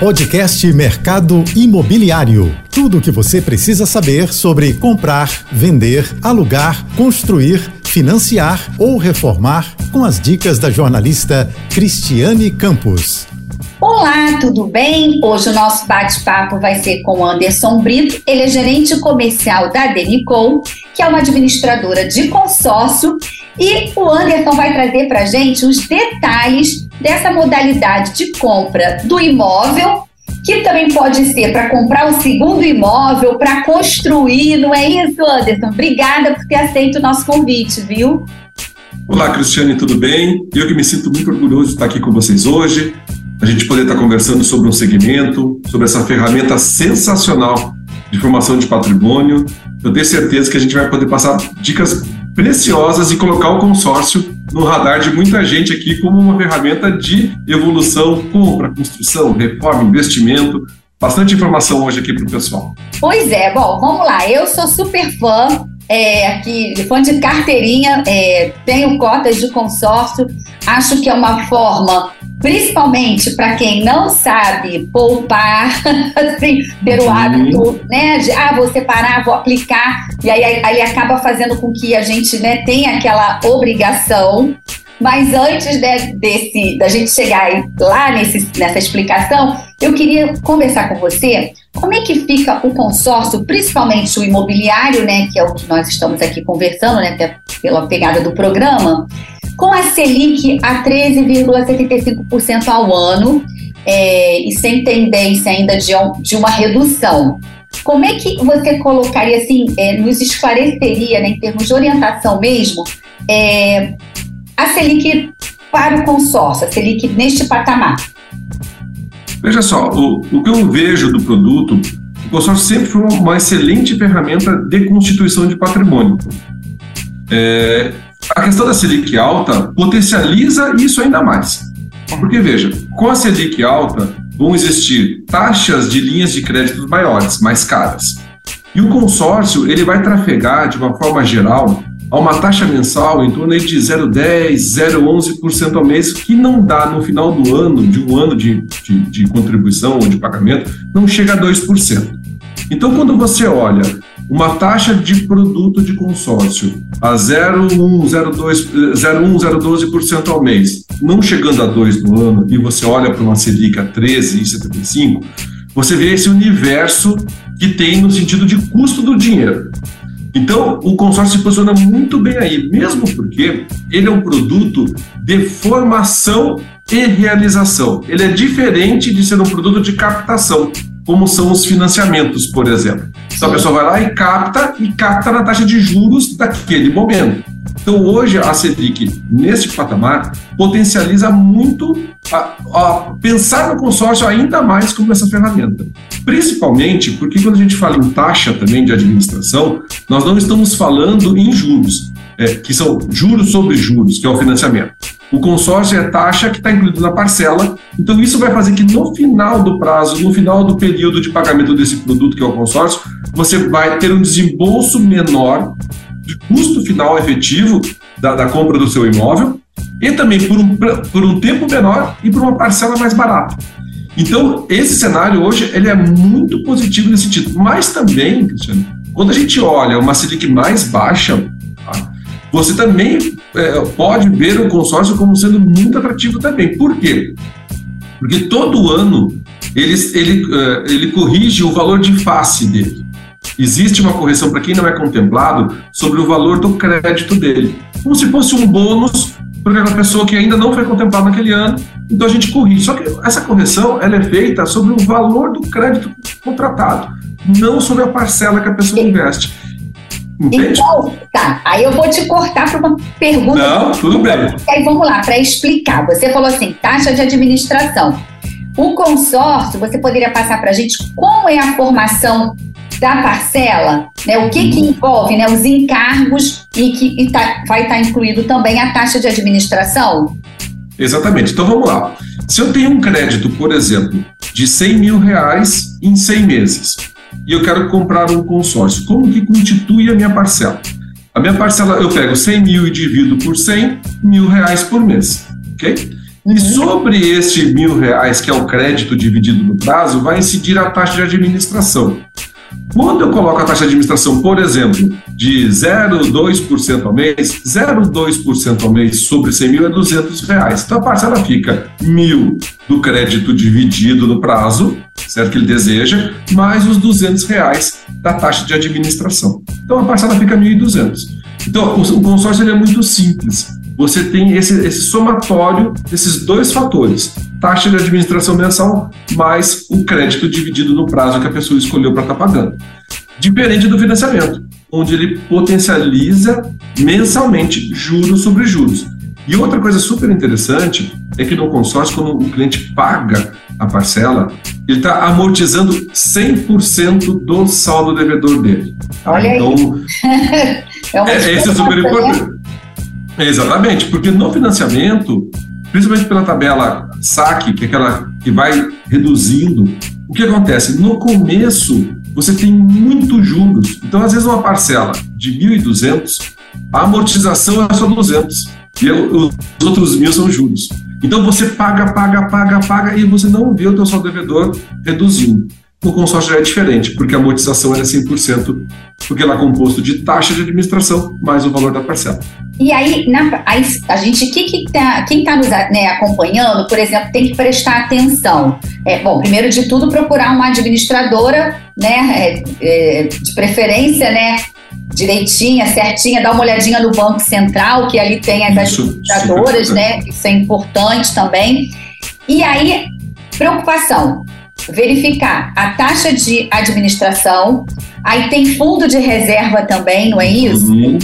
Podcast Mercado Imobiliário. Tudo o que você precisa saber sobre comprar, vender, alugar, construir, financiar ou reformar com as dicas da jornalista Cristiane Campos. Olá, tudo bem? Hoje o nosso bate-papo vai ser com Anderson Brito. Ele é gerente comercial da Denicol, que é uma administradora de consórcio. E o Anderson vai trazer para gente os detalhes dessa modalidade de compra do imóvel, que também pode ser para comprar um segundo imóvel, para construir, não é isso, Anderson? Obrigada por ter aceito o nosso convite, viu? Olá, Cristiane, tudo bem? Eu que me sinto muito orgulhoso de estar aqui com vocês hoje, a gente poder estar conversando sobre um segmento, sobre essa ferramenta sensacional de formação de patrimônio. Eu tenho certeza que a gente vai poder passar dicas preciosas e colocar o consórcio no radar de muita gente aqui como uma ferramenta de evolução, compra, construção, reforma, investimento. Bastante informação hoje aqui para o pessoal. Pois é, bom, vamos lá. Eu sou super fã é, aqui, fã de carteirinha, é, tenho cotas de consórcio, acho que é uma forma, principalmente para quem não sabe poupar, assim, ter o uhum. hábito, né, de, ah, vou separar, vou aplicar, e aí, aí acaba fazendo com que a gente, né, tenha aquela obrigação mas antes de, desse, da gente chegar lá nesse, nessa explicação, eu queria conversar com você como é que fica o consórcio, principalmente o imobiliário, né, que é o que nós estamos aqui conversando, né, até pela pegada do programa, com a Selic a 13,75% ao ano é, e sem tendência ainda de, de uma redução. Como é que você colocaria, assim, é, nos esclareceria, né, em termos de orientação mesmo, é, a Selic para o consórcio, a Selic neste patamar? Veja só, o, o que eu vejo do produto, o consórcio sempre foi uma excelente ferramenta de constituição de patrimônio. É, a questão da Selic alta potencializa isso ainda mais. Porque, veja, com a Selic alta, vão existir taxas de linhas de crédito maiores, mais caras. E o consórcio ele vai trafegar, de uma forma geral, a uma taxa mensal em torno de 0,10%, 0,11% ao mês, que não dá no final do ano, de um ano de, de, de contribuição ou de pagamento, não chega a 2%. Então, quando você olha uma taxa de produto de consórcio a 0,1, 0,12% ao mês, não chegando a 2% no ano, e você olha para uma Selic a 13,75%, você vê esse universo que tem no sentido de custo do dinheiro. Então, o consórcio se posiciona muito bem aí, mesmo porque ele é um produto de formação e realização. Ele é diferente de ser um produto de captação, como são os financiamentos, por exemplo. Então, a pessoa vai lá e capta, e capta na taxa de juros daquele momento. Então, hoje, a Selic, nesse patamar, potencializa muito a, a pensar no consórcio ainda mais como essa ferramenta. Principalmente porque, quando a gente fala em taxa também de administração, nós não estamos falando em juros, é, que são juros sobre juros, que é o financiamento. O consórcio é taxa que está incluído na parcela, então isso vai fazer que no final do prazo, no final do período de pagamento desse produto, que é o consórcio, você vai ter um desembolso menor de custo final efetivo da, da compra do seu imóvel e também por um, por um tempo menor e por uma parcela mais barata. Então, esse cenário hoje ele é muito positivo nesse sentido. Mas também, Cristiano, quando a gente olha uma Selic mais baixa, você também é, pode ver o consórcio como sendo muito atrativo também. Por quê? Porque todo ano ele, ele, é, ele corrige o valor de face dele existe uma correção para quem não é contemplado sobre o valor do crédito dele, como se fosse um bônus para aquela pessoa que ainda não foi contemplada naquele ano, então a gente corrige. Só que essa correção ela é feita sobre o valor do crédito contratado, não sobre a parcela que a pessoa investe. Entende? Então, tá. Aí eu vou te cortar para uma pergunta. Não, tudo bem. Aí vamos lá, para explicar. Você falou assim, taxa de administração. O consórcio, você poderia passar para a gente como é a formação da parcela, né, o que, que uhum. envolve né, os encargos e que e tá, vai estar tá incluído também a taxa de administração? Exatamente. Então vamos lá. Se eu tenho um crédito, por exemplo, de 100 mil reais em 100 meses e eu quero comprar um consórcio, como que constitui a minha parcela? A minha parcela, eu pego 100 mil e divido por 100 mil reais por mês, ok? Uhum. E sobre este mil reais, que é o crédito dividido no prazo, vai incidir a taxa de administração. Quando eu coloco a taxa de administração, por exemplo, de 0,2% ao mês, 0,2% ao mês sobre 100 mil é 200 reais. Então a parcela fica mil do crédito dividido no prazo, certo? Que ele deseja, mais os 200 reais da taxa de administração. Então a parcela fica 1.200. Então o consórcio é muito simples você tem esse, esse somatório desses dois fatores, taxa de administração mensal mais o crédito dividido no prazo que a pessoa escolheu para estar tá pagando. Diferente do financiamento, onde ele potencializa mensalmente juros sobre juros. E outra coisa super interessante é que no consórcio, quando o cliente paga a parcela, ele está amortizando 100% do saldo devedor dele. Olha então, aí. é, é, esse é super importante. Exatamente, porque no financiamento, principalmente pela tabela saque, que é aquela que vai reduzindo, o que acontece? No começo, você tem muitos juros. Então, às vezes, uma parcela de 1.200, a amortização é só 200 e os outros mil são juros. Então, você paga, paga, paga, paga e você não vê o teu saldo devedor reduzindo. No consórcio já é diferente, porque a amortização é 100%, porque ela é composto de taxa de administração mais o valor da parcela. E aí, na, a gente, que, que tá, quem está nos né, acompanhando, por exemplo, tem que prestar atenção. É, bom, primeiro de tudo, procurar uma administradora, né, é, é, de preferência, né, direitinha, certinha, dá uma olhadinha no Banco Central, que ali tem as isso, administradoras, né, isso é importante também. E aí, preocupação, verificar a taxa de administração, aí tem fundo de reserva também, não é isso? Uhum.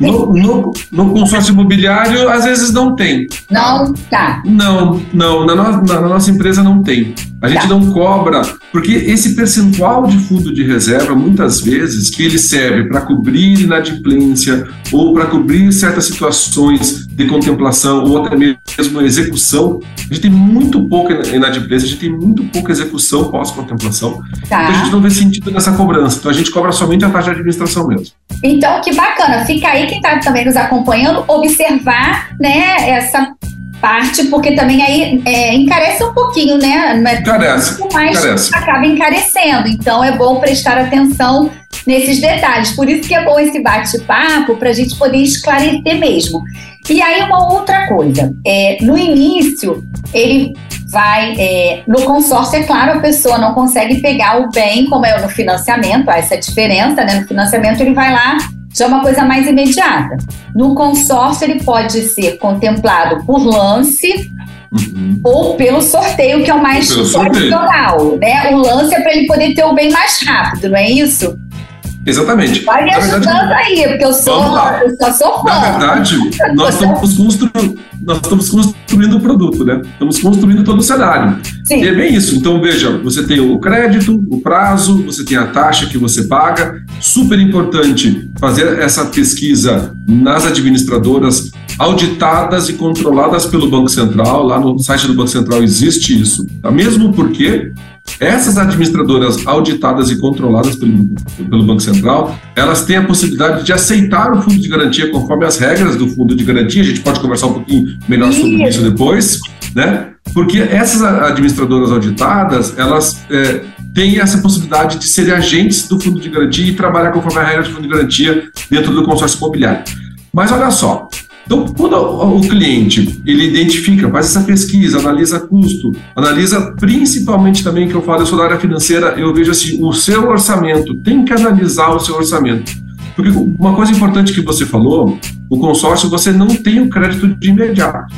No, no, no, consórcio imobiliário, às vezes não tem. Não? Tá. Não, não. Na, no, na nossa empresa não tem. A gente não cobra, porque esse percentual de fundo de reserva, muitas vezes, que ele serve para cobrir inadimplência ou para cobrir certas situações de contemplação ou até mesmo execução, a gente tem muito pouca inadimplência, a gente tem muito pouca execução pós-contemplação. Tá. Então a gente não vê sentido nessa cobrança. Então a gente cobra somente a taxa de administração mesmo. Então, que bacana. Fica aí quem está também nos acompanhando, observar né, essa parte, porque também aí é, encarece um pouquinho, né? Encarece. Mas encarece. acaba encarecendo. Então é bom prestar atenção nesses detalhes. Por isso que é bom esse bate-papo para a gente poder esclarecer mesmo. E aí uma outra coisa, é, no início ele vai é, no consórcio é claro a pessoa não consegue pegar o bem como é no financiamento, há essa diferença, né? No financiamento ele vai lá já é uma coisa mais imediata. No consórcio, ele pode ser contemplado por lance uhum. ou pelo sorteio, que é o mais tradicional. Né? O lance é para ele poder ter o bem mais rápido, não é isso? Exatamente. Vai me ajudando verdade, aí, porque eu sou, eu só sou fã. Na verdade, nós estamos, constru... nós estamos construindo o produto, né? Estamos construindo todo o cenário. Sim. E é bem isso. Então, veja, você tem o crédito, o prazo, você tem a taxa que você paga. Super importante fazer essa pesquisa nas administradoras auditadas e controladas pelo Banco Central. Lá no site do Banco Central existe isso. Tá? Mesmo porque essas administradoras auditadas e controladas pelo, pelo Banco Central, elas têm a possibilidade de aceitar o fundo de garantia conforme as regras do fundo de garantia. A gente pode conversar um pouquinho melhor sobre isso depois, né? Porque essas administradoras auditadas, elas é, têm essa possibilidade de serem agentes do fundo de garantia e trabalhar conforme a regra do fundo de garantia dentro do consórcio imobiliário. Mas olha só, então, quando o cliente ele identifica, faz essa pesquisa, analisa custo, analisa principalmente também que eu falo, eu sou da área financeira, eu vejo assim, o seu orçamento, tem que analisar o seu orçamento. Porque uma coisa importante que você falou, o consórcio você não tem o crédito de imediato.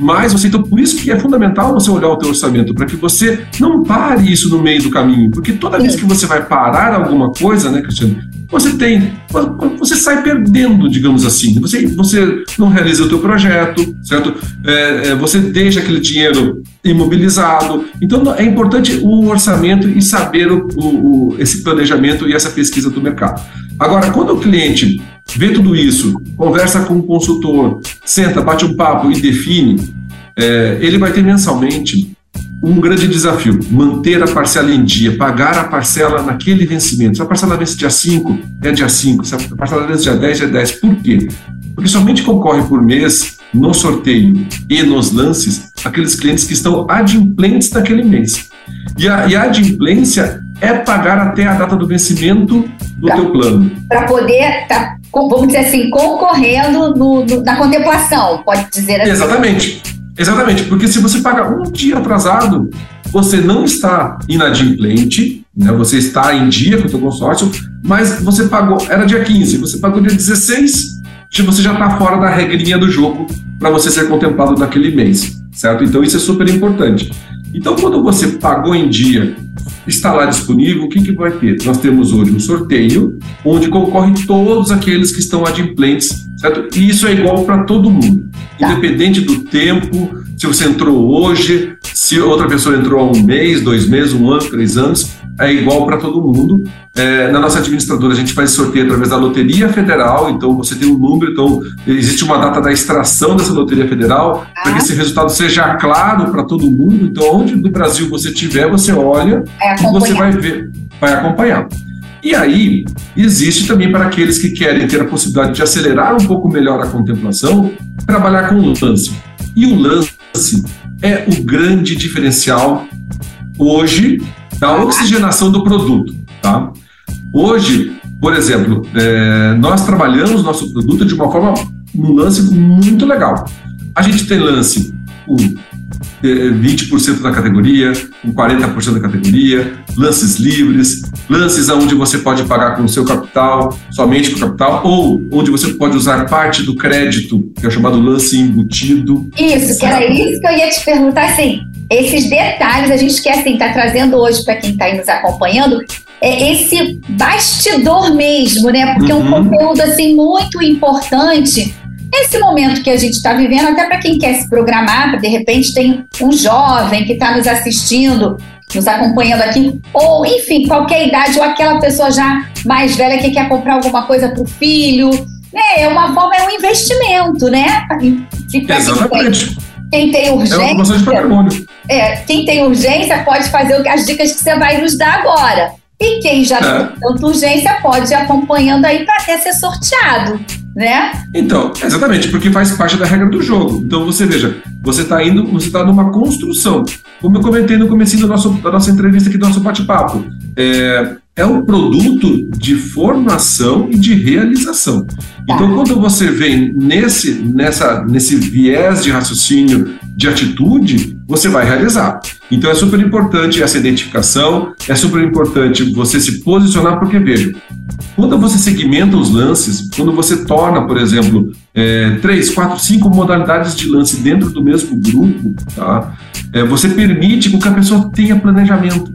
Mas você, então, por isso que é fundamental você olhar o teu orçamento, para que você não pare isso no meio do caminho, porque toda vez que você vai parar alguma coisa, né, Cristiano, você tem, você sai perdendo, digamos assim. Você, você não realiza o teu projeto, certo? É, é, você deixa aquele dinheiro imobilizado. Então é importante o orçamento e saber o, o, esse planejamento e essa pesquisa do mercado. Agora, quando o cliente vê tudo isso, conversa com o consultor, senta, bate um papo e define, é, ele vai ter mensalmente um grande desafio, manter a parcela em dia, pagar a parcela naquele vencimento. Se a parcela vence dia 5, é dia 5. Se a parcela vence dia 10, é 10. Por quê? Porque somente concorre por mês no sorteio e nos lances aqueles clientes que estão adimplentes naquele mês. E a, e a adimplência é pagar até a data do vencimento do Tá. teu plano. Para poder estar, vamos dizer assim, concorrendo no, no- na contemplação, pode dizer assim. Exatamente. Exatamente, porque se você paga um dia atrasado, você não está inadimplente, né? você está em dia com o seu consórcio, mas você pagou, era dia 15, você pagou dia 16, já- você já está fora da regrinha do jogo para você ser contemplado naquele mês, certo? Então isso é super importante. Então quando você pagou em dia, está lá disponível, o que, que vai ter? Nós temos hoje um sorteio onde concorrem todos aqueles que estão adimplentes, certo? E isso é igual para todo mundo, Tá. independente do tempo, se você entrou hoje, se outra pessoa entrou há um mês, dois meses, um ano, três anos, é igual para todo mundo. É, na nossa administradora, a gente faz sorteio através da Loteria Federal, então você tem um número, então existe uma data da extração dessa Loteria Federal, para que Ah. esse resultado seja claro para todo mundo. Então, onde do Brasil você estiver, você olha É e você vai ver, vai acompanhar. E aí, existe também para aqueles que querem ter a possibilidade de acelerar um pouco melhor a contemplação, trabalhar com o lance. E o lance é o grande diferencial hoje da oxigenação do produto, tá? Hoje, por exemplo, é, nós trabalhamos nosso produto de uma forma, um lance muito legal. A gente tem lance com 20% da categoria, com 40% da categoria, lances livres, lances onde você pode pagar com o seu capital, somente com o capital, ou onde você pode usar parte do crédito, que é o chamado lance embutido. Isso, que era isso que eu ia te perguntar, assim, esses detalhes a gente quer, assim, estar trazendo hoje para quem está aí nos acompanhando, é esse bastidor mesmo, né? Porque é um Uhum. conteúdo, assim, muito importante nesse momento que a gente está vivendo, até para quem quer se programar, de repente tem um jovem que está nos assistindo, nos acompanhando aqui, ou, enfim, qualquer idade, ou aquela pessoa já mais velha que quer comprar alguma coisa para o filho, né? É uma forma, é um investimento, né? Fica Exatamente. quem tem É urgência, é, quem tem urgência pode fazer as dicas que você vai nos dar agora. E quem já É. tem tanta urgência pode ir acompanhando aí para até ser sorteado, né? Então, exatamente, porque faz parte da regra do jogo. Então você veja, você está indo, você está numa construção. Como eu comentei no começo da, nosso, da nossa entrevista aqui, do nosso bate-papo. É, é um produto de formação e de realização. Então, quando você vem nesse, nessa, nesse viés de raciocínio, de atitude, você vai realizar. Então, é super importante essa identificação, é super importante você se posicionar, porque veja, quando você segmenta os lances, quando você torna, por exemplo, é, três, quatro, cinco modalidades de lance dentro do mesmo grupo, tá? É, você permite que a pessoa tenha planejamento.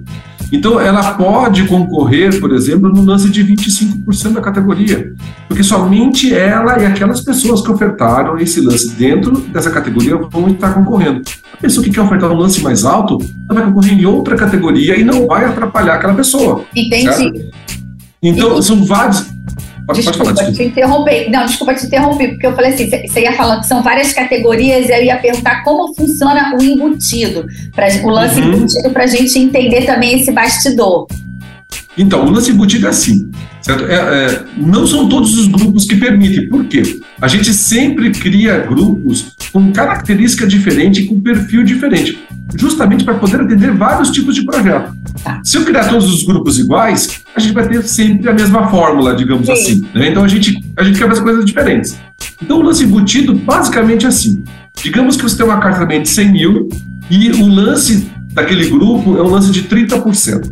Então, ela pode concorrer, por exemplo, no lance de 25% da categoria, porque somente ela e aquelas pessoas que ofertaram esse lance dentro dessa categoria vão estar concorrendo. A pessoa que quer ofertar um lance mais alto, ela vai concorrer em outra categoria e não vai atrapalhar aquela pessoa. Entendi. Certo? Então, são vários. Pode, pode Desculpa falar, desculpa. te interromper. Não, desculpa te interromper, porque eu falei assim: você ia falando que são várias categorias e eu ia perguntar como funciona o embutido, pra, o lance Uhum. embutido, para a gente entender também esse bastidor. Então, o lance embutido é assim, certo? É, é, não são todos os grupos que permitem. Por quê? A gente sempre cria grupos com característica diferente, com perfil diferente, justamente para poder atender vários tipos de projeto. Tá. Se eu criar todos os grupos iguais, a gente vai ter sempre a mesma fórmula, digamos Sim. assim. né? Então, a gente, a gente quer fazer coisas diferentes. Então, o lance embutido, basicamente é assim. Digamos que você tem uma carta também de 100 mil e o lance daquele grupo é um lance de 30%.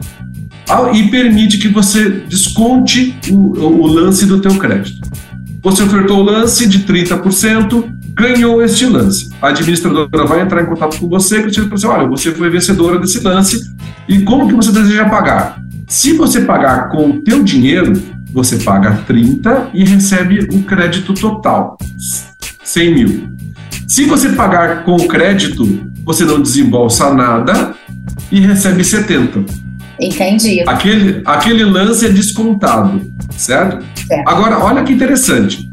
Ah, e permite que você desconte o, o lance do teu crédito. Você ofertou o lance de 30%, ganhou este lance. A administradora vai entrar em contato com você e dizer assim, olha, você foi vencedora desse lance e como que você deseja pagar? Se você pagar com o teu dinheiro, você paga 30 e recebe o crédito total, 100 mil. Se você pagar com o crédito, você não desembolsa nada e recebe 70. Entendi. Aquele, aquele lance é descontado, certo? Certo. Agora, olha que interessante.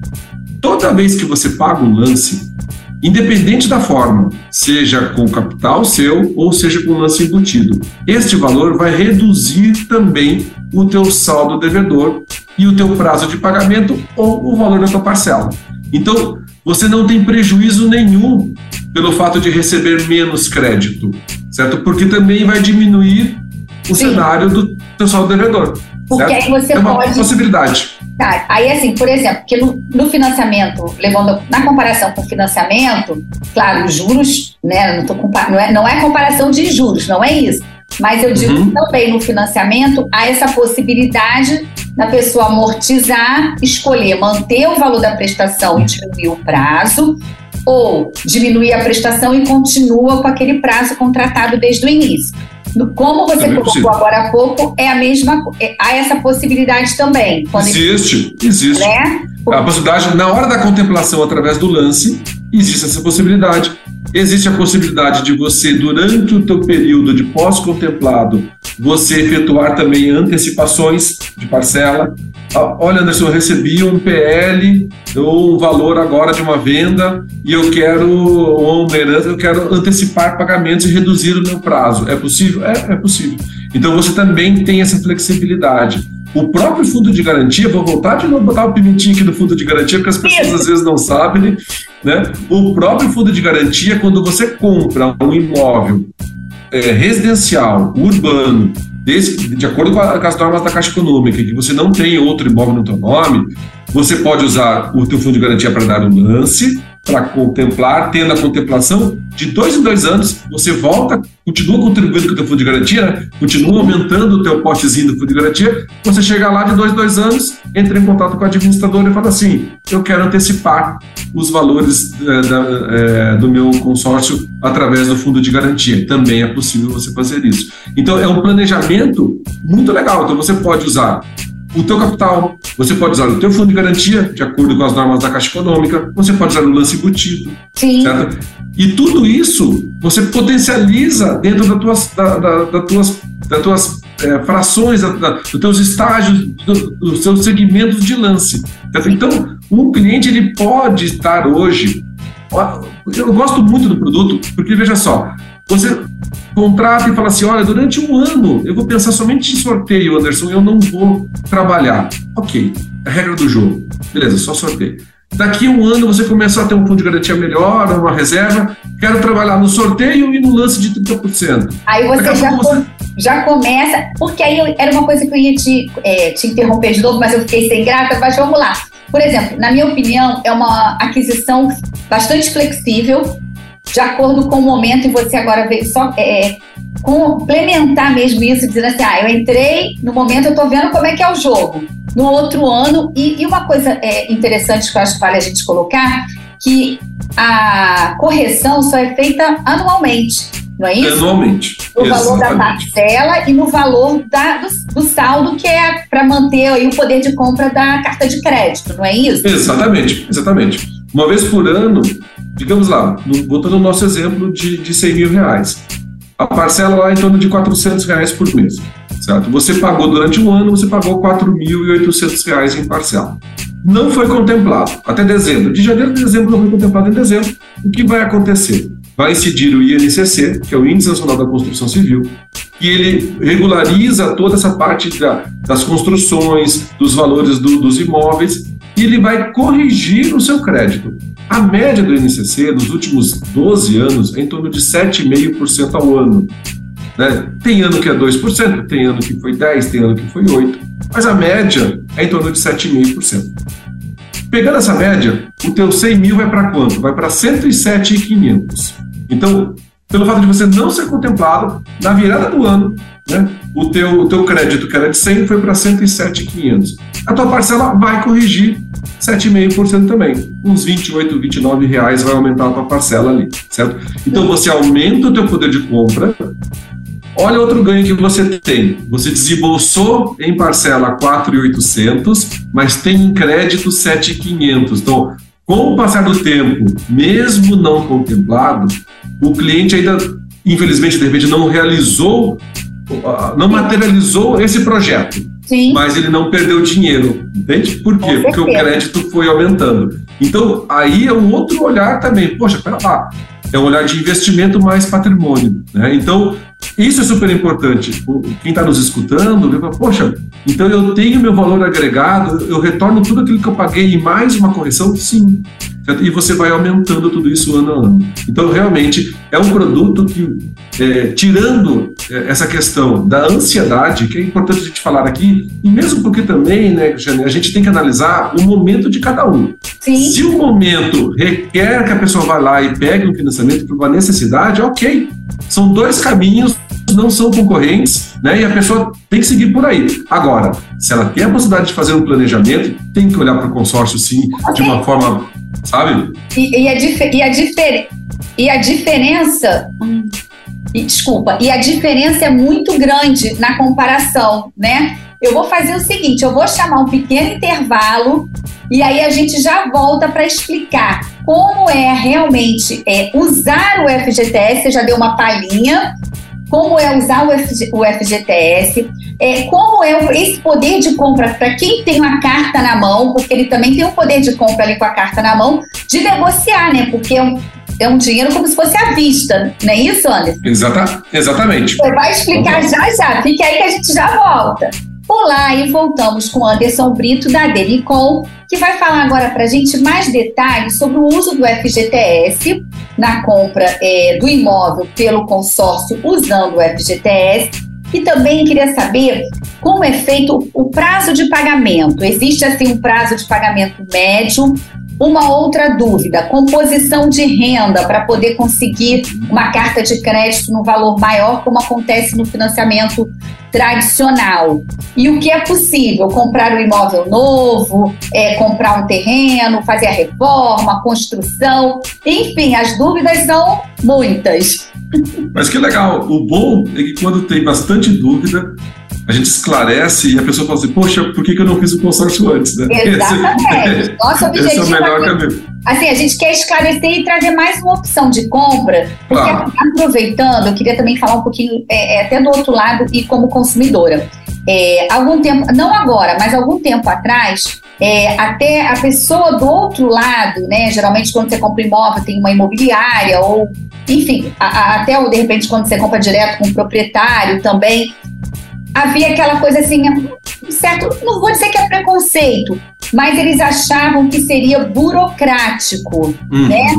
Toda vez que você paga um lance, independente da forma, seja com capital seu ou seja com lance embutido, este valor vai reduzir também o teu saldo devedor e o teu prazo de pagamento ou o valor da tua parcela. Então, você não tem prejuízo nenhum pelo fato de receber menos crédito, certo? Porque também vai diminuir o Sim. cenário do pessoal devedor. Porque certo? aí você é uma pode. possibilidade. Tá, aí assim, por exemplo, que no, no, financiamento, levando na comparação com o financiamento, claro, os juros, né? Não, tô não, é, não é comparação de juros, não é isso. Mas eu digo uhum. também no financiamento há essa possibilidade da pessoa amortizar, escolher manter o valor da prestação e diminuir o prazo, ou diminuir a prestação e continua com aquele prazo contratado desde o início. Como você também colocou agora há pouco, é a mesma. É, há essa possibilidade também. Existe, existe. Né? A possibilidade, na hora da contemplação através do lance, existe essa possibilidade. Existe a possibilidade de você, durante o teu período de pós-contemplado, você efetuar também antecipações de parcela. Ah, olha, Anderson, eu recebi um PL ou um valor agora de uma venda e eu quero, ou uma herança, eu quero antecipar pagamentos e reduzir o meu prazo. É possível? É, é possível. Então você também tem essa flexibilidade. O próprio fundo de garantia, vou voltar de novo, botar o pimentinho aqui do fundo de garantia, porque as pessoas às vezes não sabem, né? O próprio fundo de garantia, quando você compra um imóvel é, residencial, urbano, desse, de acordo com, a, com, as normas da Caixa Econômica, que você não tem outro imóvel no seu nome, você pode usar o teu fundo de garantia para dar um lance, para contemplar, tendo a contemplação de dois em dois anos, você volta, continua contribuindo com o teu fundo de garantia, né? continua aumentando o teu potezinho do fundo de garantia, você chega lá de dois em dois anos, entra em contato com o administrador e fala assim, eu quero antecipar os valores é, da, é, do meu consórcio através do fundo de garantia. Também é possível você fazer isso. Então, é um planejamento muito legal. Então, você pode usar o teu capital, você pode usar o teu fundo de garantia, de acordo com as normas da Caixa Econômica, você pode usar o lance embutido, Sim. certo? E tudo isso você potencializa dentro das tuas, da, da, da tuas, das tuas é, frações, da, da, dos teus estágios, do, dos seus segmentos de lance. Certo? Então, um cliente ele pode estar hoje. Eu gosto muito do produto, porque veja só, você contrata e fala assim: olha, durante um ano eu vou pensar somente em sorteio, Anderson, eu não vou trabalhar. Ok, a regra do jogo. Beleza, só sorteio. Daqui a um ano você começou a ter um fundo de garantia melhor, uma reserva, quero trabalhar no sorteio e no lance de 30%. Aí você já, você já começa, porque aí era uma coisa que eu ia te, é, te interromper de novo, mas eu fiquei sem graça, mas vamos lá. Por exemplo, na minha opinião, é uma aquisição bastante flexível, de acordo com o momento, e você agora veio só é, complementar mesmo isso, dizendo assim: ah, eu entrei, no momento eu estou vendo como é que é o jogo. No outro ano, e, e uma coisa é, interessante que eu acho que vale a gente colocar, que a correção só é feita anualmente, não é isso? Anualmente. No valor da parcela e no valor da, do, do saldo, que é para manter aí o poder de compra da carta de crédito, não é isso? Exatamente, exatamente. Uma vez por ano, digamos lá, voltando ao nosso exemplo de, de 100 mil reais, a parcela lá é em torno de 400 reais por mês, certo? Você pagou durante um ano, você pagou 4.800 reais em parcela. Não foi contemplado até dezembro. De janeiro a dezembro não foi contemplado em dezembro. O que vai acontecer? Vai incidir o INCC, que é o Índice Nacional da Construção Civil, que ele regulariza toda essa parte da, das construções, dos valores do, dos imóveis, e ele vai corrigir o seu crédito. A média do INCC nos últimos 12 anos é em torno de 7,5% ao ano. Né? Tem ano que é 2%, tem ano que foi 10%, tem ano que foi 8%, mas a média é em torno de 7,5%. Pegando essa média, o teu 100 mil vai para quanto? Vai para 107,500. Então, pelo fato de você não ser contemplado, na virada do ano, né, o, teu, o teu crédito, que era de 100, foi para 107,500. A tua parcela vai corrigir 7,5% também. Uns 28, 29 reais vai aumentar a tua parcela ali, certo? Então você aumenta o teu poder de compra. Olha outro ganho que você tem. Você desembolsou em parcela 4,800, mas tem em crédito 7,500. Então, com o passar do tempo, mesmo não contemplado, o cliente ainda, infelizmente, de repente, não realizou, não materializou esse projeto. Sim. mas ele não perdeu dinheiro, entende? Por quê? Porque o crédito foi aumentando. Então, aí é um outro olhar também. Poxa, pera lá, é um olhar de investimento mais patrimônio. Né? Então, isso é super importante. Quem está nos escutando, fala, poxa, então eu tenho meu valor agregado, eu retorno tudo aquilo que eu paguei e mais uma correção? Sim. E você vai aumentando tudo isso ano a ano. Então, realmente, é um produto que, é, tirando é, essa questão da ansiedade, que é importante a gente falar aqui, e mesmo porque também, né, Jane, a gente tem que analisar o momento de cada um. Sim. Se o momento requer que a pessoa vá lá e pegue um financiamento por uma necessidade, ok. São dois caminhos não são concorrentes, né? E a pessoa tem que seguir por aí. Agora, se ela tem a possibilidade de fazer um planejamento, tem que olhar para o consórcio, sim, de uma forma, sabe? E, e, a, e, a, difer e a diferença. Hum, e, desculpa, e a diferença é muito grande na comparação, né? Eu vou fazer o seguinte: eu vou chamar um pequeno intervalo e aí a gente já volta para explicar como é realmente é, usar o FGTS. Você já deu uma palhinha, como é usar o, FG, o FGTS, é, como é esse poder de compra para quem tem uma carta na mão, porque ele também tem um poder de compra ali com a carta na mão, de negociar, né? Porque é um, é um dinheiro como se fosse à vista, não é isso, Anderson? Exata, exatamente. Você vai explicar já já, fique aí que a gente já volta. Olá e voltamos com Anderson Brito da Delicom, que vai falar agora para a gente mais detalhes sobre o uso do FGTS na compra é, do imóvel pelo consórcio usando o FGTS. E também queria saber como é feito o prazo de pagamento. Existe assim um prazo de pagamento médio uma outra dúvida: composição de renda para poder conseguir uma carta de crédito no valor maior, como acontece no financiamento tradicional. E o que é possível? Comprar um imóvel novo, é, comprar um terreno, fazer a reforma, construção, enfim, as dúvidas são muitas. Mas que legal! O bom é que quando tem bastante dúvida, a gente esclarece e a pessoa fala assim, poxa, por que, que eu não fiz o consórcio antes? Né? Exatamente. Esse, Nosso objetivo esse é o melhor é, caminho. Assim, a gente quer esclarecer e trazer mais uma opção de compra, porque claro. aproveitando, eu queria também falar um pouquinho é, é, até do outro lado e como consumidora. É, algum tempo, não agora, mas algum tempo atrás, é, até a pessoa do outro lado, né? Geralmente quando você compra imóvel tem uma imobiliária ou, enfim, a, a, até ou de repente quando você compra direto com o proprietário também, havia aquela coisa assim, certo, não vou dizer que é preconceito, mas eles achavam que seria burocrático, uhum. né?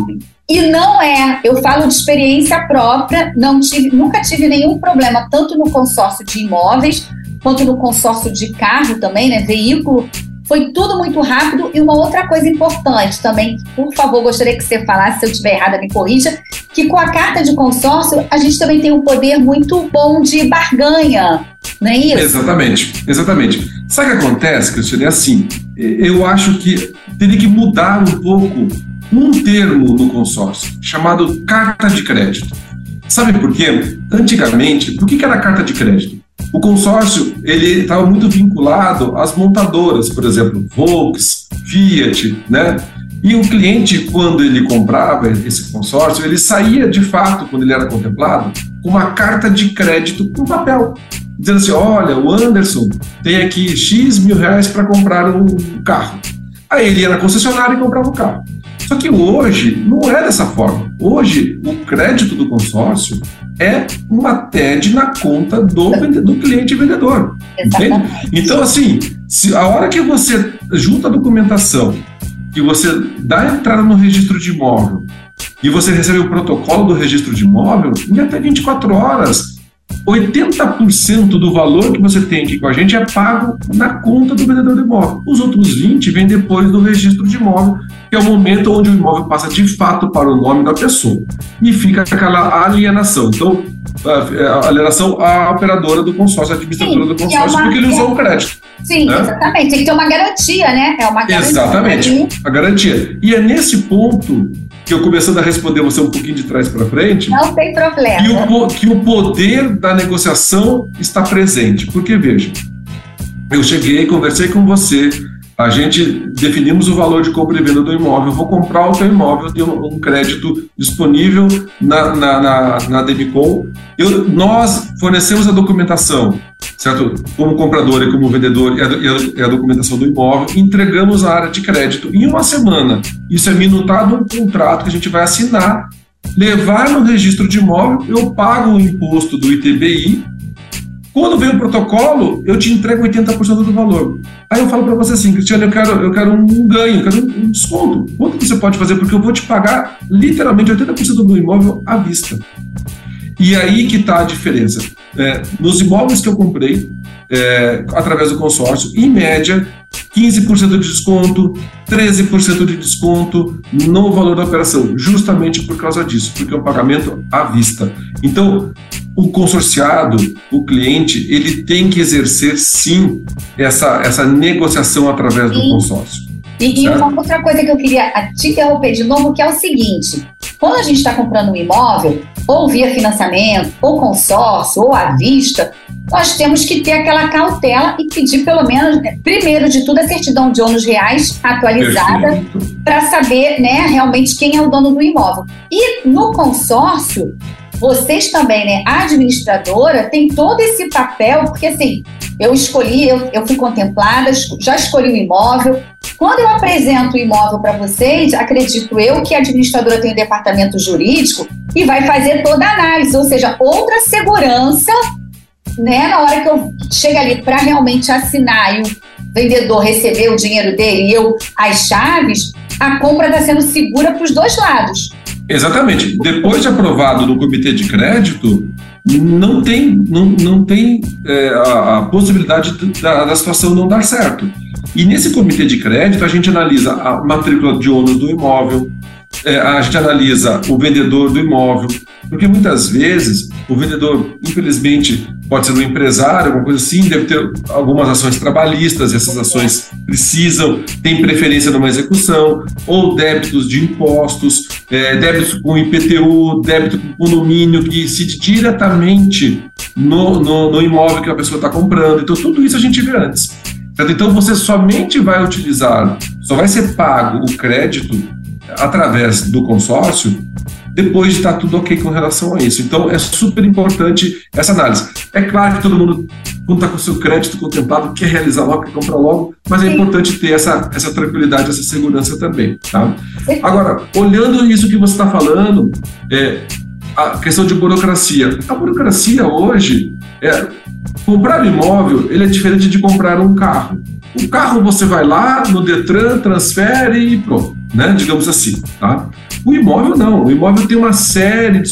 E não é, eu falo de experiência própria, não tive, nunca tive nenhum problema, tanto no consórcio de imóveis, quanto no consórcio de carro também, né? Veículo foi tudo muito rápido e uma outra coisa importante também, por favor, gostaria que você falasse, se eu estiver errada, me corrija, que com a carta de consórcio a gente também tem um poder muito bom de barganha, não é isso? Exatamente, exatamente. Sabe o que acontece, Cristiane? É assim, eu acho que teria que mudar um pouco um termo no consórcio, chamado carta de crédito. Sabe por quê? Antigamente, por que era carta de crédito? O consórcio ele estava muito vinculado às montadoras, por exemplo, Volks, Fiat, né? E o cliente, quando ele comprava esse consórcio, ele saía de fato, quando ele era contemplado, com uma carta de crédito com papel, dizendo assim: olha, o Anderson tem aqui X mil reais para comprar um carro. Aí ele ia na concessionária e comprava o carro. Só que hoje não é dessa forma. Hoje, o crédito do consórcio é uma TED na conta do, do cliente vendedor. Entende? Então, assim, se a hora que você junta a documentação, que você dá entrada no registro de imóvel e você recebe o protocolo do registro de imóvel, em até 24 horas 80% do valor que você tem aqui com a gente é pago na conta do vendedor do imóvel. Os outros 20% vêm depois do registro de imóvel, que é o momento onde o imóvel passa de fato para o nome da pessoa. E fica aquela alienação. Então, a alienação à operadora do consórcio, a administradora Sim, do consórcio, é uma... porque ele usou o crédito. Sim, né? exatamente. Tem que ter uma garantia, né? É uma garantia. Exatamente, a garantia. E é nesse ponto que eu começando a responder você um pouquinho de trás para frente. Não tem problema. Que o, que o poder da negociação está presente. Porque, veja, eu cheguei, conversei com você, a gente definimos o valor de compra e venda do imóvel. Eu vou comprar o teu imóvel, tem um crédito disponível na, na, na, na Demicon. Eu, nós fornecemos a documentação, certo? Como comprador e como vendedor, e a, e a, documentação do imóvel, entregamos a área de crédito em uma semana. Isso é minutado um contrato que a gente vai assinar, levar no registro de imóvel, eu pago o imposto do ITBI Quando vem o protocolo, eu te entrego 80% do valor. Aí eu falo para você assim, Cristiano, eu quero, eu quero um ganho, eu quero um desconto. Quanto você pode fazer? Porque eu vou te pagar literalmente 80% do imóvel à vista. E aí que está a diferença. É, nos imóveis que eu comprei, é, através do consórcio, em média, 15% de desconto, 13% de desconto no valor da operação, justamente por causa disso, porque é um pagamento à vista. Então, o consorciado, o cliente, ele tem que exercer sim essa, essa negociação através do consórcio. E, e, uma outra coisa que eu queria te interromper de novo, que é o seguinte: quando a gente está comprando um imóvel, ou via financiamento, ou consórcio, ou à vista, nós temos que ter aquela cautela e pedir pelo menos, né, primeiro de tudo, a certidão de ônus reais atualizada para saber né, realmente quem é o dono do imóvel. E no consórcio, vocês também, né, a administradora, tem todo esse papel, porque assim, eu escolhi, eu, eu fui contemplada, já escolhi o imóvel. Quando eu apresento o imóvel para vocês, acredito eu que a administradora tem um departamento jurídico e vai fazer toda a análise, ou seja, outra segurança, né, na hora que eu chego ali para realmente assinar e o vendedor receber o dinheiro dele e eu as chaves, a compra está sendo segura para os dois lados. Exatamente. Depois de aprovado no comitê de crédito, não tem, não, não tem é, a, a, possibilidade da, da, situação não dar certo. E nesse comitê de crédito, a gente analisa a matrícula de ônus do imóvel, é, a gente analisa o vendedor do imóvel, porque muitas vezes o vendedor, infelizmente, pode ser um empresário, alguma coisa assim, deve ter algumas ações trabalhistas, essas ações precisam, tem preferência numa execução, ou débitos de impostos, é, débitos com IPTU, débito com condomínio, que incide diretamente no, no, no imóvel que a pessoa está comprando. Então, tudo isso a gente vê antes. Então, você somente vai utilizar, só vai ser pago o crédito através do consórcio depois de estar tudo ok com relação a isso. Então, é super importante essa análise. É claro que todo mundo, quando está com o seu crédito contemplado, quer realizar logo, quer comprar logo, mas é importante ter essa, essa tranquilidade, essa segurança também. Tá? Agora, olhando isso que você está falando, é, a questão de burocracia. A burocracia hoje, é, comprar imóvel, ele é diferente de comprar um carro. O carro você vai lá no Detran, transfere e pronto, né? Digamos assim, tá? O imóvel não, o imóvel tem uma série de,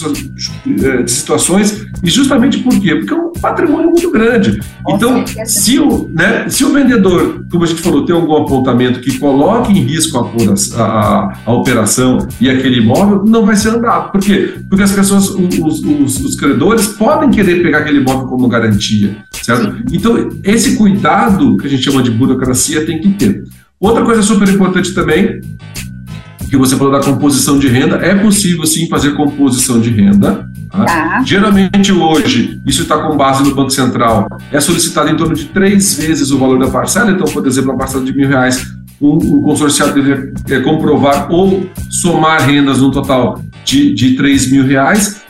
eh, de situações, e justamente por quê? Porque é um patrimônio muito grande. Então, se o, né, se o vendedor, como a gente falou, tem algum apontamento que coloque em risco a, a, a operação e aquele imóvel, não vai ser andado. Por quê? Porque as pessoas, os, os, os credores, podem querer pegar aquele imóvel como garantia, certo? Então, esse cuidado que a gente chama de burocracia tem que ter. Outra coisa super importante também que você falou da composição de renda, é possível sim fazer composição de renda. Tá? Tá. Geralmente hoje, isso está com base no Banco Central, é solicitado em torno de três vezes o valor da parcela. Então, por exemplo, uma parcela de mil reais, o, consorciado deveria é, comprovar ou somar rendas no total de, de 3 mil reais.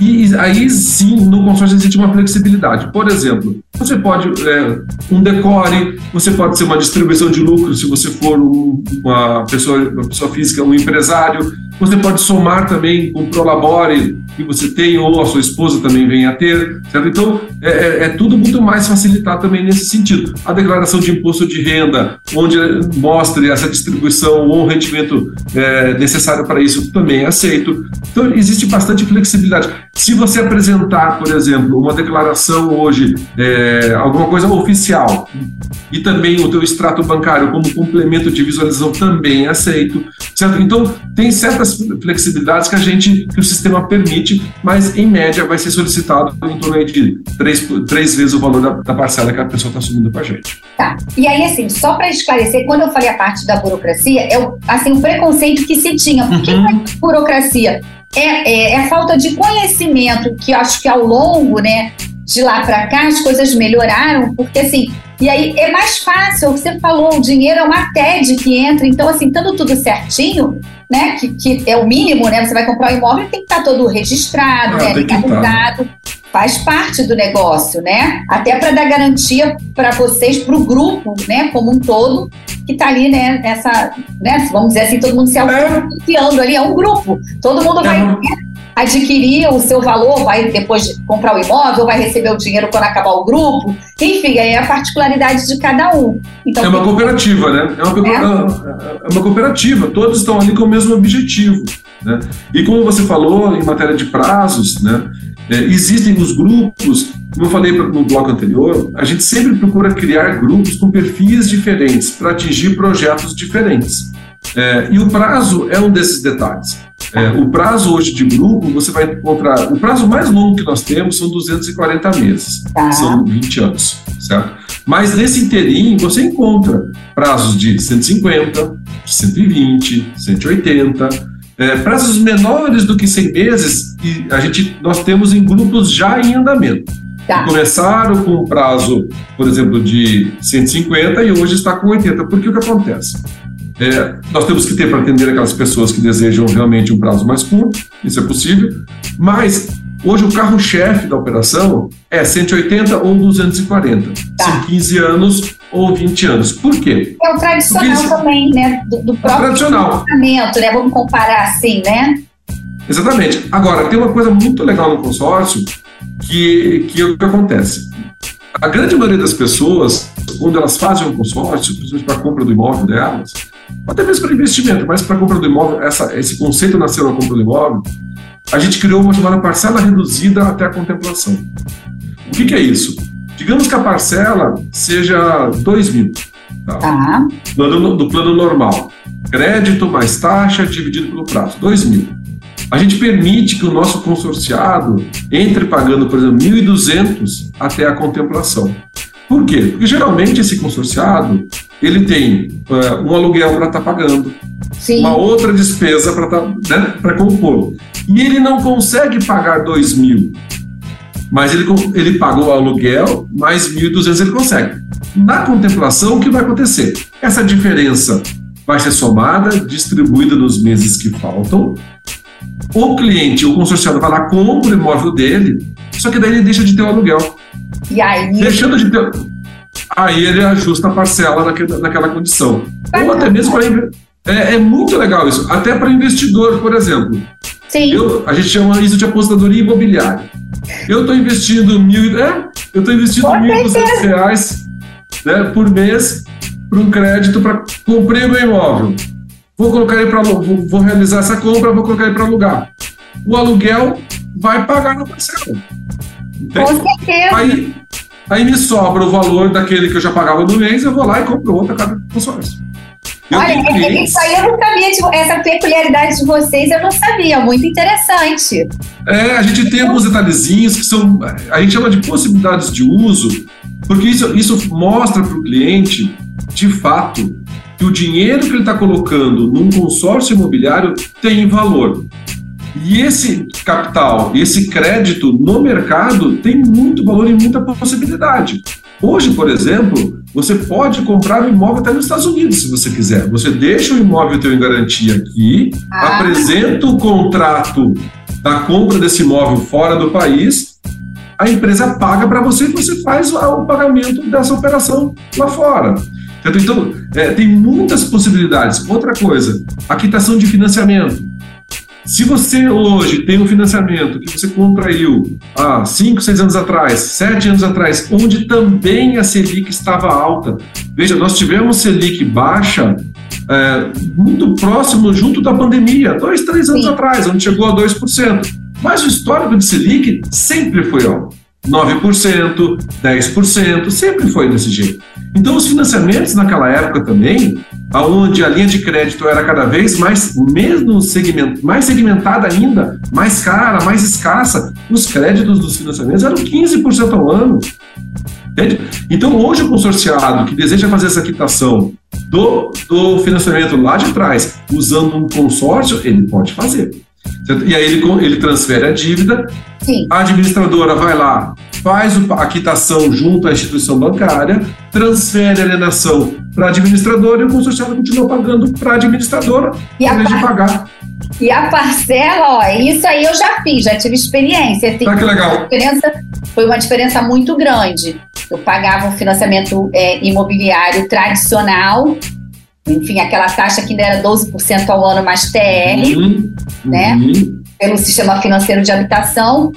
E aí sim, no consórcio existe uma flexibilidade. Por exemplo, você pode, é, um decore, você pode ser uma distribuição de lucro se você for um, uma, pessoa, uma pessoa física, um empresário. Você pode somar também com o Prolabore que você tem, ou a sua esposa também venha a ter, certo? Então, é, é, é tudo muito mais facilitado também nesse sentido. A declaração de imposto de renda, onde mostre essa distribuição ou o rendimento é, necessário para isso, também é aceito. Então, existe bastante flexibilidade. Se você apresentar, por exemplo, uma declaração hoje, é, alguma coisa oficial, e também o teu extrato bancário como complemento de visualização também é aceito, certo? Então, tem certas flexibilidades que a gente, que o sistema permite, mas em média vai ser solicitado em torno de três, três vezes o valor da, da parcela que a pessoa está assumindo com a gente. Tá. E aí, assim, só para esclarecer, quando eu falei a parte da burocracia, é o, assim, o preconceito que se tinha. Por que uhum. é burocracia? É, é, é, a falta de conhecimento que eu acho que ao longo, né, de lá para cá as coisas melhoraram, porque assim, e aí é mais fácil, você falou, o dinheiro é uma TED que entra, então assim, estando tudo certinho, né, que, que é o mínimo, né, você vai comprar um imóvel, tem que estar tá todo registrado, ah, né, legalizado, faz parte do negócio, né, até para dar garantia para vocês, para o grupo, né, como um todo, que está ali, né, nessa, né, vamos dizer assim, todo mundo se é. auxiliando ali, é um grupo, todo mundo vai... adquirir o seu valor, vai depois de comprar o imóvel, vai receber o dinheiro quando acabar o grupo. Enfim, é a particularidade de cada um. Então, é uma cooperativa, né? É uma, é. é uma cooperativa, todos estão ali com o mesmo objetivo. Né? E como você falou em matéria de prazos, né? É, existem os grupos, como eu falei no bloco anterior, a gente sempre procura criar grupos com perfis diferentes para atingir projetos diferentes. É, e o prazo é um desses detalhes. É, o prazo hoje de grupo, você vai encontrar. O prazo mais longo que nós temos são 240 meses, tá. são 20 anos, certo? Mas nesse inteirinho você encontra prazos de 150, 120, 180 é, prazos menores do que 100 meses, e a gente, nós temos em grupos já em andamento. Tá. Começaram com um prazo, por exemplo, de 150 e hoje está com 80. Por que o que acontece? É, nós temos que ter para atender aquelas pessoas que desejam realmente um prazo mais curto, isso é possível, mas hoje o carro-chefe da operação é 180 ou 240. Tá. São 15 anos ou 20 anos. Por quê? É o tradicional também, né? Do, do próprio tradicional. né? Vamos comparar assim, né? Exatamente. Agora, tem uma coisa muito legal no consórcio que, que é o que acontece. A grande maioria das pessoas, quando elas fazem um consórcio, principalmente para a compra do imóvel delas, até mesmo para investimento, mas para compra do imóvel, essa, esse conceito nasceu na compra do imóvel, a gente criou uma chamada parcela reduzida até a contemplação. O que, que é isso? Digamos que a parcela seja 2 mil. Tá? tá. Do, do, plano normal. Crédito mais taxa dividido pelo prazo, 2 mil. A gente permite que o nosso consorciado entre pagando, por exemplo, 1.200 até a contemplação. Por quê? Porque geralmente esse consorciado ele tem uh, um aluguel para estar tá pagando, Sim. uma outra despesa para tá, né, compor. E ele não consegue pagar 2 mil mas ele, ele pagou o aluguel, mais 1.200 ele consegue. Na contemplação, o que vai acontecer? Essa diferença vai ser somada, distribuída nos meses que faltam. O cliente, o consorciado, vai lá, compra o imóvel dele, só que daí ele deixa de ter o aluguel. E aí? Deixando de ter. Aí ele ajusta a parcela naquela, naquela condição. Ou até mesmo para. É, é muito legal isso. Até para investidor, por exemplo. Sim. Eu, a gente chama isso de apostadoria imobiliária. Eu estou investindo mil, é, eu estou investindo mil duzentos reais né, por mês para um crédito para comprar meu imóvel. Vou colocar ele para vou, vou realizar essa compra, vou colocar ele para alugar. O aluguel vai pagar na parcela. Com certeza. Aí, aí me sobra o valor daquele que eu já pagava no mês, eu vou lá e compro outra cada consórcio. Eu Olha, isso aí eu não sabia, tipo, essa peculiaridade de vocês eu não sabia, muito interessante. É, a gente tem alguns detalhezinhos que são, a gente chama de possibilidades de uso, porque isso, isso mostra para o cliente, de fato, que o dinheiro que ele está colocando num consórcio imobiliário tem valor. E esse capital, esse crédito no mercado tem muito valor e muita possibilidade. Hoje, por exemplo, você pode comprar um imóvel até nos Estados Unidos, se você quiser. Você deixa o imóvel teu em garantia aqui, ah. apresenta o contrato da compra desse imóvel fora do país, a empresa paga para você e você faz o pagamento dessa operação lá fora. Então, é, tem muitas possibilidades. Outra coisa, a quitação de financiamento. Se você hoje tem um financiamento que você contraiu há 5, 6 anos atrás, 7 anos atrás, onde também a Selic estava alta, veja, nós tivemos Selic baixa é, muito próximo junto da pandemia, dois, três anos Sim. atrás, onde chegou a 2%. Mas o histórico de Selic sempre foi alto. 9%, 10%, sempre foi desse jeito. Então, os financiamentos naquela época também aonde a linha de crédito era cada vez mais, mesmo segmento, mais segmentada ainda, mais cara, mais escassa, os créditos dos financiamentos eram 15% ao ano. Entende? Então, hoje o consorciado que deseja fazer essa quitação do, do financiamento lá de trás, usando um consórcio, ele pode fazer. E aí ele, ele transfere a dívida, Sim. a administradora vai lá, faz a quitação junto à instituição bancária, transfere a alienação para a administradora e o consorciado continua pagando para a administradora, e em vez de pagar. E a parcela, ó, isso aí eu já fiz, já tive experiência. Assim, ah, que legal. Diferença, foi uma diferença muito grande. Eu pagava um financiamento é, imobiliário tradicional, enfim, aquela taxa que ainda era 12% ao ano mais TR, uhum, né? Uhum. pelo sistema financeiro de habitação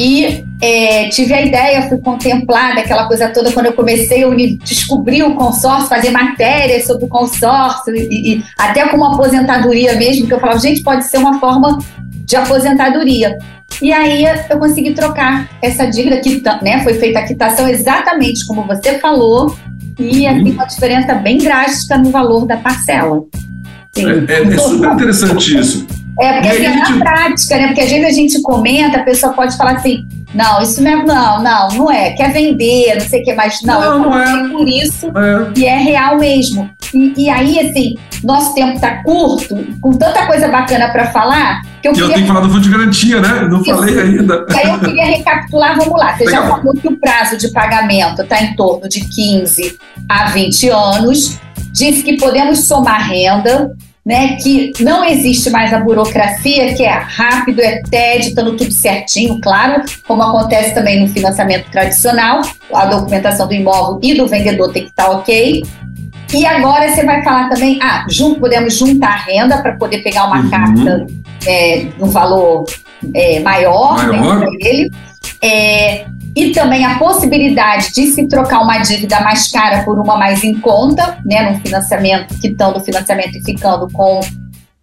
e é, tive a ideia, fui contemplada, aquela coisa toda, quando eu comecei a descobrir o consórcio, fazer matérias sobre o consórcio, e, e, até com uma aposentadoria mesmo, que eu falava, gente, pode ser uma forma de aposentadoria. E aí eu consegui trocar essa dívida, que né, foi feita a quitação exatamente como você falou, e assim, uma diferença bem drástica no valor da parcela. É, é, é, super interessante isso. É, porque assim, é gente... na prática, né? Porque às vezes a gente comenta, a pessoa pode falar assim, não, isso não é, não, não, não é, quer vender, não sei o que mais. Não, não eu não é. por isso é. e é real mesmo. E, e aí, assim, nosso tempo está curto, com tanta coisa bacana para falar, que eu, queria... eu tenho que falar do fundo de garantia, né? Eu não isso. falei ainda. E aí eu queria recapitular, vamos lá. Você Legal. já falou que o prazo de pagamento está em torno de 15 a 20 anos, disse que podemos somar renda, né, que não existe mais a burocracia, que é rápido, é TED, estando tudo certinho, claro, como acontece também no financiamento tradicional, a documentação do imóvel e do vendedor tem que estar ok. E agora você vai falar também, ah, junto, podemos juntar renda para poder pegar uma uhum. carta é, no valor é, maior, né, maior. Né, para ele. É, e também a possibilidade de se trocar uma dívida mais cara por uma mais em conta, né, no financiamento, quitando o financiamento e ficando com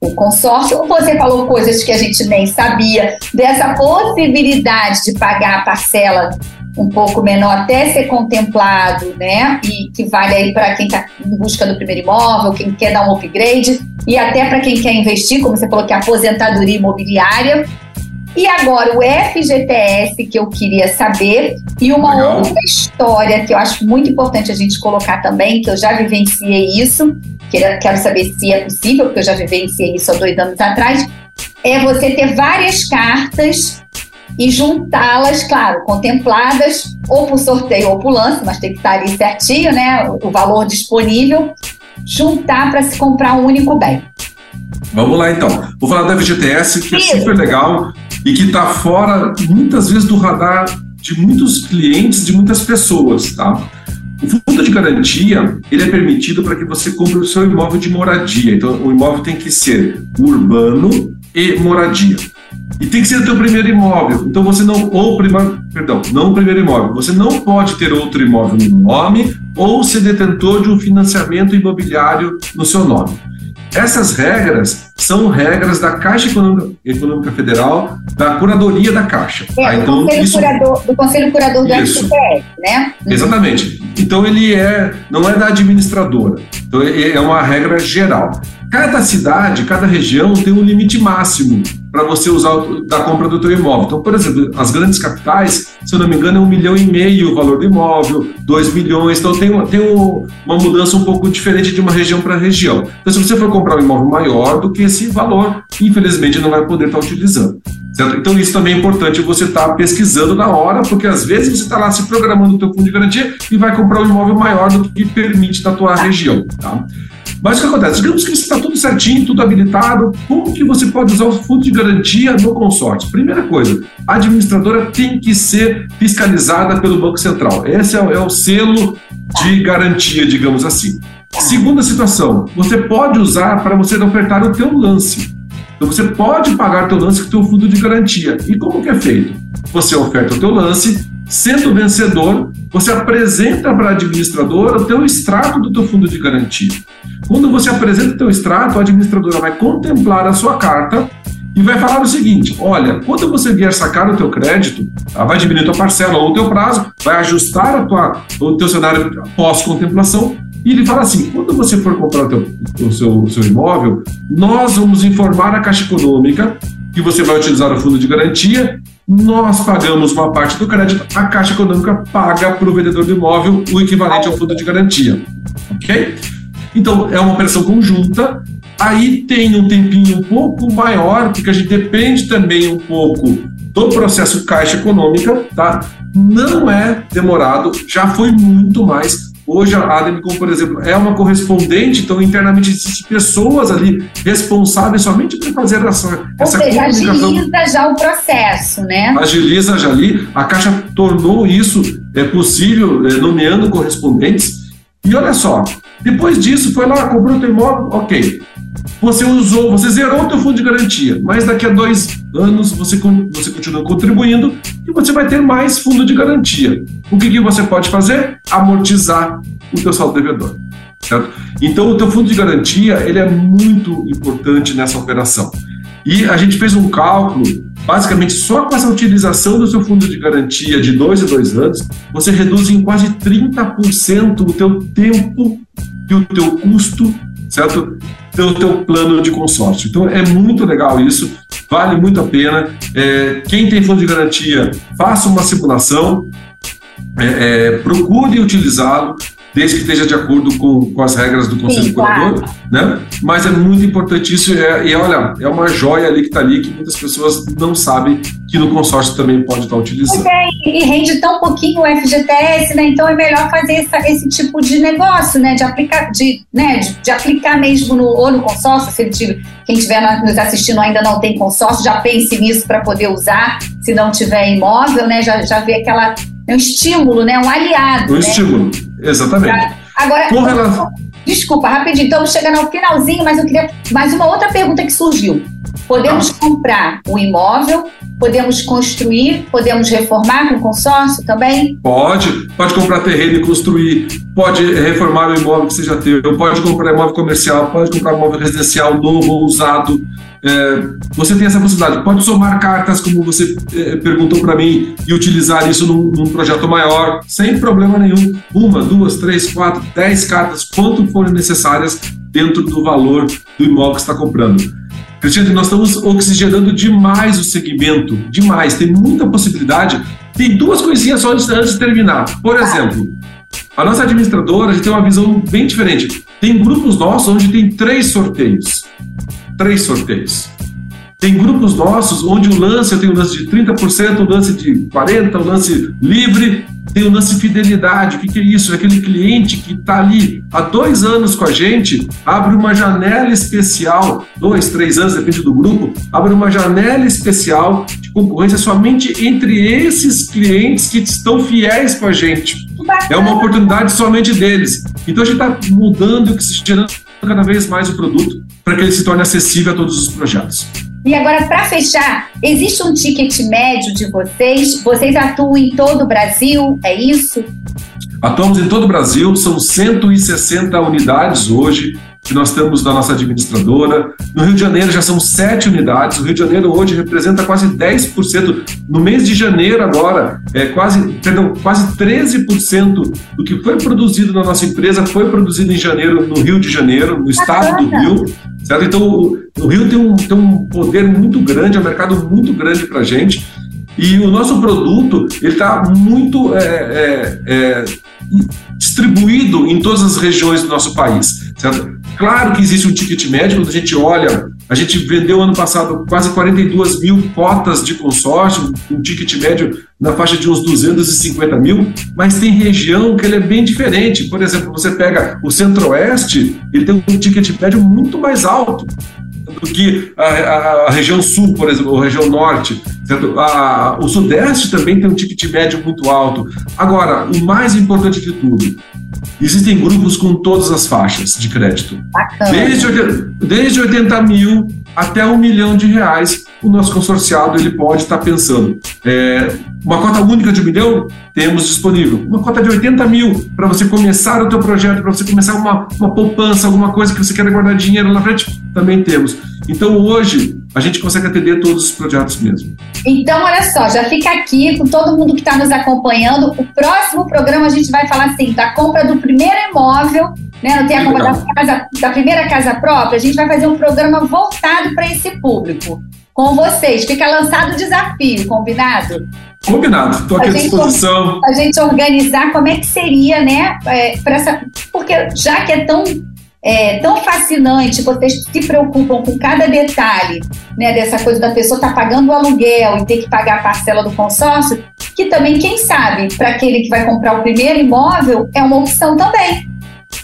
o consórcio. Você falou coisas que a gente nem sabia, dessa possibilidade de pagar a parcela um pouco menor até ser contemplado, né? E que vale aí para quem está em busca do primeiro imóvel, quem quer dar um upgrade, e até para quem quer investir, como você falou, que é aposentadoria imobiliária. E agora o FGTS que eu queria saber e uma Legal. outra história que eu acho muito importante a gente colocar também, que eu já vivenciei isso, quero saber se é possível, porque eu já vivenciei isso há dois anos atrás, é você ter várias cartas e juntá-las, claro, contempladas ou por sorteio ou por lance, mas tem que estar ali certinho, né? O valor disponível, juntar para se comprar um único bem. Vamos lá então. Vou falar da FGTS, que é super legal e que está fora, muitas vezes, do radar de muitos clientes, de muitas pessoas, tá? O fundo de garantia, ele é permitido para que você compre o seu imóvel de moradia. Então, o imóvel tem que ser urbano e moradia. E tem que ser o teu primeiro imóvel. Então, você não... Ou, prima, perdão, não o primeiro imóvel. Você não pode ter outro imóvel no nome ou ser detentor de um financiamento imobiliário no seu nome. Essas regras são regras da Caixa Econômica, Econômica Federal, da curadoria da Caixa. É, tá? então, Conselho isso, curador, do Conselho Curador do isso. STF, né? Exatamente. Então ele é, não é da administradora. Então é uma regra geral. Cada cidade, cada região tem um limite máximo para você usar da compra do teu imóvel. Então, por exemplo, as grandes capitais, se eu não me engano, é um milhão e meio o valor do imóvel, dois milhões. Então tem, uma, tem uma mudança um pouco diferente de uma região para região. Então, se você for comprar um imóvel maior do que esse valor, infelizmente não vai poder estar utilizando. Certo? Então isso também é importante você estar tá pesquisando na hora, porque às vezes você está lá se programando o teu fundo de garantia e vai comprar um imóvel maior do que permite da tua região. Tá? Mas o que acontece? Digamos que está tudo certinho, tudo habilitado, como que você pode usar o fundo de garantia no consórcio? Primeira coisa, a administradora tem que ser fiscalizada pelo Banco Central. Esse é, é o selo de garantia, digamos assim. Segunda situação, você pode usar para você ofertar o teu lance. Então você pode pagar teu lance com o teu fundo de garantia. E como que é feito? Você oferta o teu lance, Sendo vencedor, você apresenta para a administradora o teu extrato do teu fundo de garantia. Quando você apresenta o teu extrato, a administradora vai contemplar a sua carta e vai falar o seguinte: olha, quando você vier sacar o teu crédito, ela vai diminuir a tua parcela ou o teu prazo, vai ajustar a tua, o teu cenário pós-contemplação e ele fala assim: quando você for comprar o, teu, o, seu, o seu imóvel, nós vamos informar a Caixa Econômica que você vai utilizar o fundo de garantia nós pagamos uma parte do crédito, a Caixa Econômica paga para o vendedor do imóvel o equivalente ao fundo de garantia. Ok? Então, é uma operação conjunta. Aí tem um tempinho um pouco maior, porque a gente depende também um pouco do processo Caixa Econômica, tá? Não é demorado, já foi muito mais. Hoje a Ademicon, por exemplo, é uma correspondente, então internamente existem pessoas ali responsáveis somente por fazer essa, essa seja, comunicação. agiliza já o processo, né? Agiliza já ali. A Caixa tornou isso é, possível, é, nomeando correspondentes. E olha só, depois disso, foi lá, comprou o teu imóvel, ok. Você usou, você zerou o teu fundo de garantia, mas daqui a dois anos você, você continua contribuindo e você vai ter mais fundo de garantia. O que, que você pode fazer? Amortizar o teu saldo devedor. Certo? Então, o teu fundo de garantia ele é muito importante nessa operação. E a gente fez um cálculo, basicamente só com essa utilização do seu fundo de garantia de dois em dois anos, você reduz em quase 30% o teu tempo e o teu custo, certo? Do teu plano de consórcio. Então é muito legal isso, vale muito a pena. É, quem tem fundo de garantia, faça uma simulação, é, é, procure utilizá-lo desde que esteja de acordo com, com as regras do Conselho Sim, Curador, claro. né? Mas é muito importante isso, é, e olha, é uma joia ali que está ali que muitas pessoas não sabem que no consórcio também pode estar utilizando. É, e rende tão pouquinho o FGTS, né? Então é melhor fazer essa, esse tipo de negócio, né? De aplicar, de, né? de, de aplicar mesmo no, ou no consórcio, se tiver, quem estiver nos assistindo ainda não tem consórcio, já pense nisso para poder usar, se não tiver imóvel, né? Já, já vê aquela um estímulo, né? Um aliado. Um né? estímulo, exatamente. Agora, Com relação... desculpa, rapidinho, estamos chegando ao finalzinho, mas eu queria mais uma outra pergunta que surgiu. Podemos comprar um imóvel, podemos construir, podemos reformar com consórcio também? Pode, pode comprar terreno e construir, pode reformar o imóvel que seja teu, pode comprar imóvel comercial, pode comprar imóvel residencial novo ou usado, é, você tem essa possibilidade. Pode somar cartas, como você é, perguntou para mim, e utilizar isso num, num, projeto maior, sem problema nenhum. Uma, duas, três, quatro, dez cartas, quanto forem necessárias dentro do valor do imóvel que está comprando. Cristiano, nós estamos oxigenando demais o segmento, demais. Tem muita possibilidade. Tem duas coisinhas só antes, antes de terminar. Por exemplo, a nossa administradora a gente tem uma visão bem diferente. Tem grupos nossos onde tem três sorteios três sorteios. Tem grupos nossos onde o lance, eu tenho o lance de 30%, o lance de 40%, o lance livre, tem o lance fidelidade. O que, que é isso? É aquele cliente que está ali há dois anos com a gente, abre uma janela especial, dois, três anos, depende do grupo, abre uma janela especial de concorrência somente entre esses clientes que estão fiéis com a gente. É uma oportunidade somente deles. Então a gente está mudando e oxigenando cada vez mais o produto para que ele se torne acessível a todos os projetos. E agora, para fechar, existe um ticket médio de vocês? Vocês atuam em todo o Brasil, é isso? Atuamos em todo o Brasil, são 160 unidades hoje que nós temos da nossa administradora. No Rio de Janeiro já são sete unidades. O Rio de Janeiro hoje representa quase 10%. No mês de janeiro agora, é quase, perdão, quase 13% do que foi produzido na nossa empresa foi produzido em janeiro no Rio de Janeiro, no estado do Rio. Certo? Então, o, Rio tem um, tem um poder muito grande, é um mercado muito grande para a gente. E o nosso produto ele está muito é, é, é, distribuído em todas as regiões do nosso país. Certo? Claro que existe um ticket médio, quando a gente olha, a gente vendeu ano passado quase 42 mil cotas de consórcio, um ticket médio na faixa de uns 250 mil, mas tem região que ele é bem diferente. Por exemplo, você pega o Centro-Oeste, ele tem um ticket médio muito mais alto do que a, a, a, região sul, por exemplo, ou a região norte. A, o sudeste também tem um ticket médio muito alto. Agora, o mais importante de tudo, existem grupos com todas as faixas de crédito. Desde, desde 80 mil até um milhão de reais, o nosso consorciado ele pode estar pensando. É, uma cota única de um milhão, temos disponível. Uma cota de 80 mil para você começar o teu projeto, para você começar uma, uma poupança, alguma coisa que você quer guardar dinheiro na frente, também temos. Então hoje a gente consegue atender todos os projetos mesmo. Então, olha só, já fica aqui com todo mundo que está nos acompanhando. O próximo programa a gente vai falar assim, da compra do primeiro imóvel, né? Não tem a compra da, casa, da primeira casa própria, a gente vai fazer um programa voltado para esse público. Com vocês. Fica lançado o desafio, combinado? Combinado, estou aqui à disposição. A gente organizar como é que seria, né? É, essa, porque já que é tão é, tão fascinante, vocês se preocupam com cada detalhe né, dessa coisa da pessoa estar tá pagando o aluguel e ter que pagar a parcela do consórcio, que também, quem sabe, para aquele que vai comprar o primeiro imóvel, é uma opção também.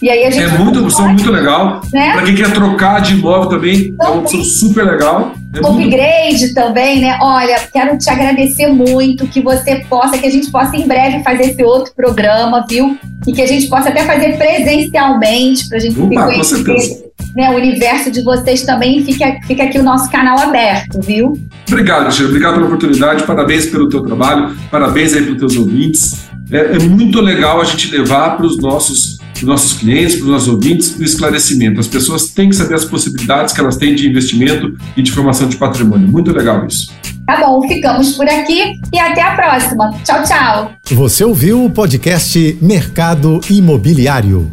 E aí a gente é muito, opção muito legal. Né? Para quem quer trocar de imóvel também, é uma opção super legal. É upgrade muito... também, né? Olha, quero te agradecer muito que você possa, que a gente possa em breve fazer esse outro programa, viu? E que a gente possa até fazer presencialmente para a gente Opa, conhecer né, o universo de vocês também. Fica, fica aqui o nosso canal aberto, viu? Obrigado, Tia. Obrigado pela oportunidade. Parabéns pelo teu trabalho. Parabéns aí para os teus ouvintes. É, é muito legal a gente levar para os nossos os nossos clientes, para os nossos ouvintes, o esclarecimento. As pessoas têm que saber as possibilidades que elas têm de investimento e de formação de patrimônio. Muito legal isso. Tá bom, ficamos por aqui e até a próxima. Tchau, tchau. Você ouviu o podcast Mercado Imobiliário.